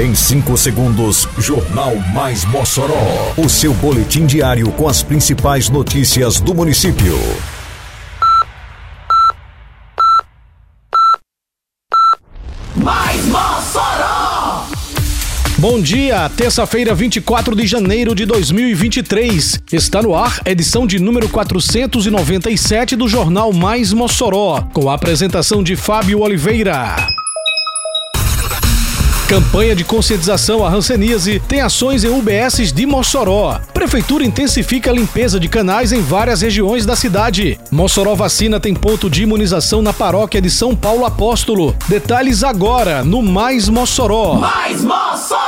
Em 5 segundos, Jornal Mais Mossoró. O seu boletim diário com as principais notícias do município. Mais Mossoró! Bom dia, terça-feira, 24 de janeiro de 2023. Está no ar, edição de número 497 do Jornal Mais Mossoró, com a apresentação de Fábio Oliveira. Campanha de conscientização à ranceníase tem ações em UBSs de Mossoró. Prefeitura intensifica a limpeza de canais em várias regiões da cidade. Mossoró Vacina tem ponto de imunização na paróquia de São Paulo Apóstolo. Detalhes agora no Mais Mossoró. Mais Mossoró!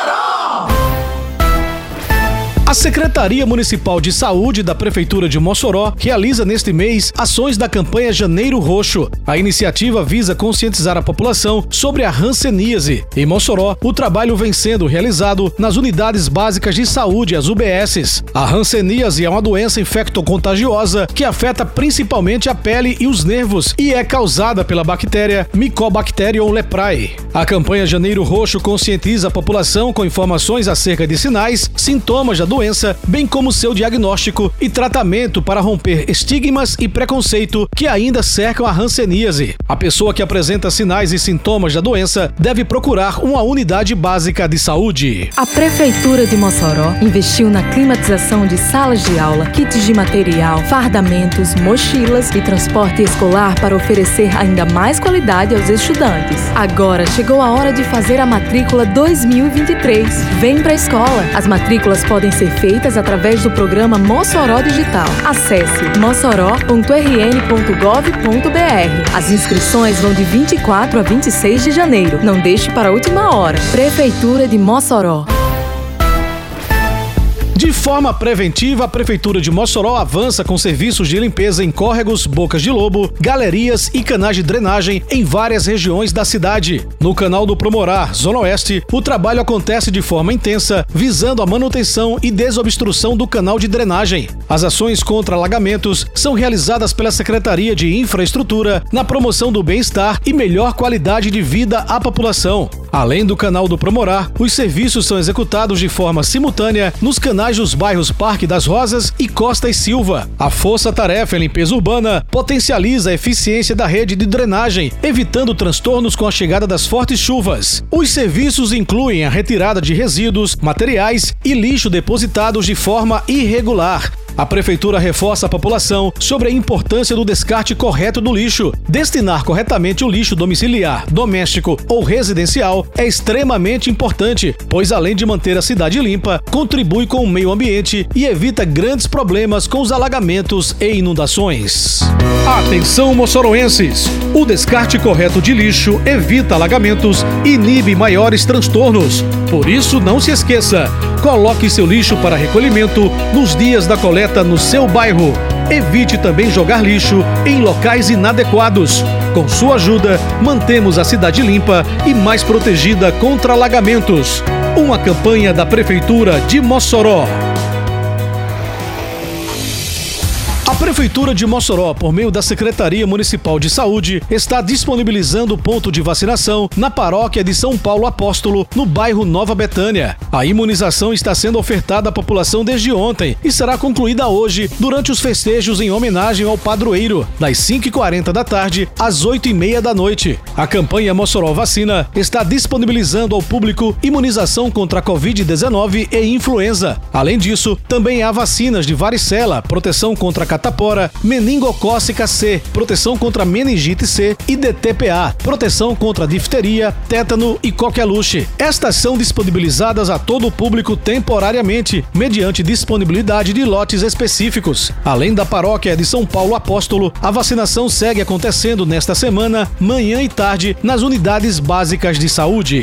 A Secretaria Municipal de Saúde da Prefeitura de Mossoró realiza neste mês ações da campanha Janeiro Roxo. A iniciativa visa conscientizar a população sobre a hanseníase. Em Mossoró, o trabalho vem sendo realizado nas unidades básicas de saúde, as UBSs. A hanseníase é uma doença infectocontagiosa que afeta principalmente a pele e os nervos e é causada pela bactéria Mycobacterium leprae. A campanha Janeiro Roxo conscientiza a população com informações acerca de sinais, sintomas da doença, bem como seu diagnóstico e tratamento para romper estigmas e preconceito que ainda cercam a hanseníase. A pessoa que apresenta sinais e sintomas da doença deve procurar uma unidade básica de saúde. A Prefeitura de Mossoró investiu na climatização de salas de aula, kits de material, fardamentos, mochilas e transporte escolar para oferecer ainda mais qualidade aos estudantes. Agora chegou a hora de fazer a matrícula 2023. Vem para a escola. As matrículas podem ser feitas através do programa Mossoró Digital. Acesse mossoró.rn.gov.br. As inscrições vão de 24 a 26 de janeiro. Não deixe para a última hora. Prefeitura de Mossoró. Forma preventiva, a Prefeitura de Mossoró avança com serviços de limpeza em córregos, bocas de lobo, galerias e canais de drenagem em várias regiões da cidade. No canal do Promorar, Zona Oeste, o trabalho acontece de forma intensa, visando a manutenção e desobstrução do canal de drenagem. As ações contra alagamentos são realizadas pela Secretaria de Infraestrutura na promoção do bem-estar e melhor qualidade de vida à população. Além do canal do Promorar, os serviços são executados de forma simultânea nos canais dos bairros Parque das Rosas e Costa e Silva. A Força Tarefa em Limpeza Urbana potencializa a eficiência da rede de drenagem, evitando transtornos com a chegada das fortes chuvas. Os serviços incluem a retirada de resíduos, materiais e lixo depositados de forma irregular, a Prefeitura reforça a população sobre a importância do descarte correto do lixo. Destinar corretamente o lixo domiciliar, doméstico ou residencial é extremamente importante, pois além de manter a cidade limpa, contribui com o meio ambiente e evita grandes problemas com os alagamentos e inundações. Atenção, moçoroenses! O descarte correto de lixo evita alagamentos e inibe maiores transtornos. Por isso, não se esqueça: coloque seu lixo para recolhimento nos dias da coleta no seu bairro. Evite também jogar lixo em locais inadequados. Com sua ajuda, mantemos a cidade limpa e mais protegida contra alagamentos. Uma campanha da Prefeitura de Mossoró. Prefeitura de Mossoró, por meio da Secretaria Municipal de Saúde, está disponibilizando ponto de vacinação na paróquia de São Paulo Apóstolo, no bairro Nova Betânia. A imunização está sendo ofertada à população desde ontem e será concluída hoje, durante os festejos em homenagem ao padroeiro, das 5h40 da tarde às 8h30 da noite. A campanha Mossoró Vacina está disponibilizando ao público imunização contra a Covid-19 e influenza. Além disso, também há vacinas de varicela, proteção contra a meningocócica C, proteção contra meningite C e DTPA, proteção contra difteria, tétano e coqueluche. Estas são disponibilizadas a todo o público temporariamente, mediante disponibilidade de lotes específicos. Além da paróquia de São Paulo Apóstolo, a vacinação segue acontecendo nesta semana, manhã e tarde, nas unidades básicas de saúde.